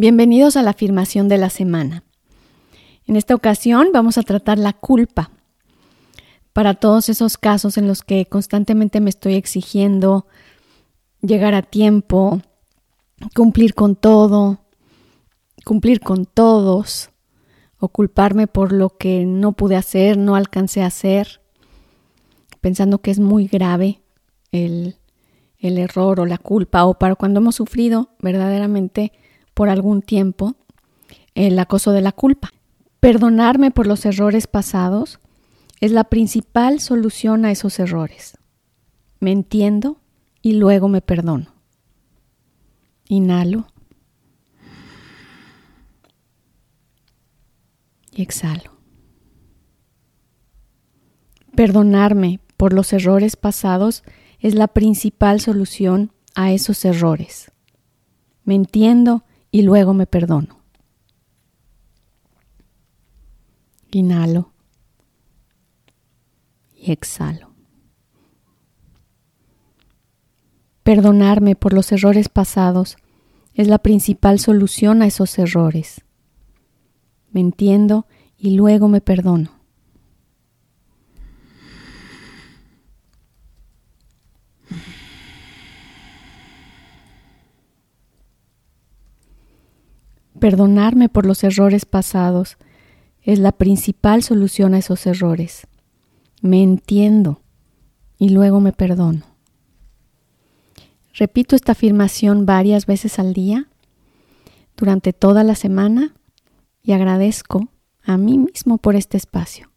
Bienvenidos a la afirmación de la semana. En esta ocasión vamos a tratar la culpa. Para todos esos casos en los que constantemente me estoy exigiendo llegar a tiempo, cumplir con todo, cumplir con todos, o culparme por lo que no pude hacer, no alcancé a hacer, pensando que es muy grave el, el error o la culpa, o para cuando hemos sufrido verdaderamente por algún tiempo el acoso de la culpa. Perdonarme por los errores pasados es la principal solución a esos errores. Me entiendo y luego me perdono. Inhalo y exhalo. Perdonarme por los errores pasados es la principal solución a esos errores. Me entiendo y luego me perdono. Inhalo y exhalo. Perdonarme por los errores pasados es la principal solución a esos errores. Me entiendo y luego me perdono. Perdonarme por los errores pasados es la principal solución a esos errores. Me entiendo y luego me perdono. Repito esta afirmación varias veces al día, durante toda la semana, y agradezco a mí mismo por este espacio.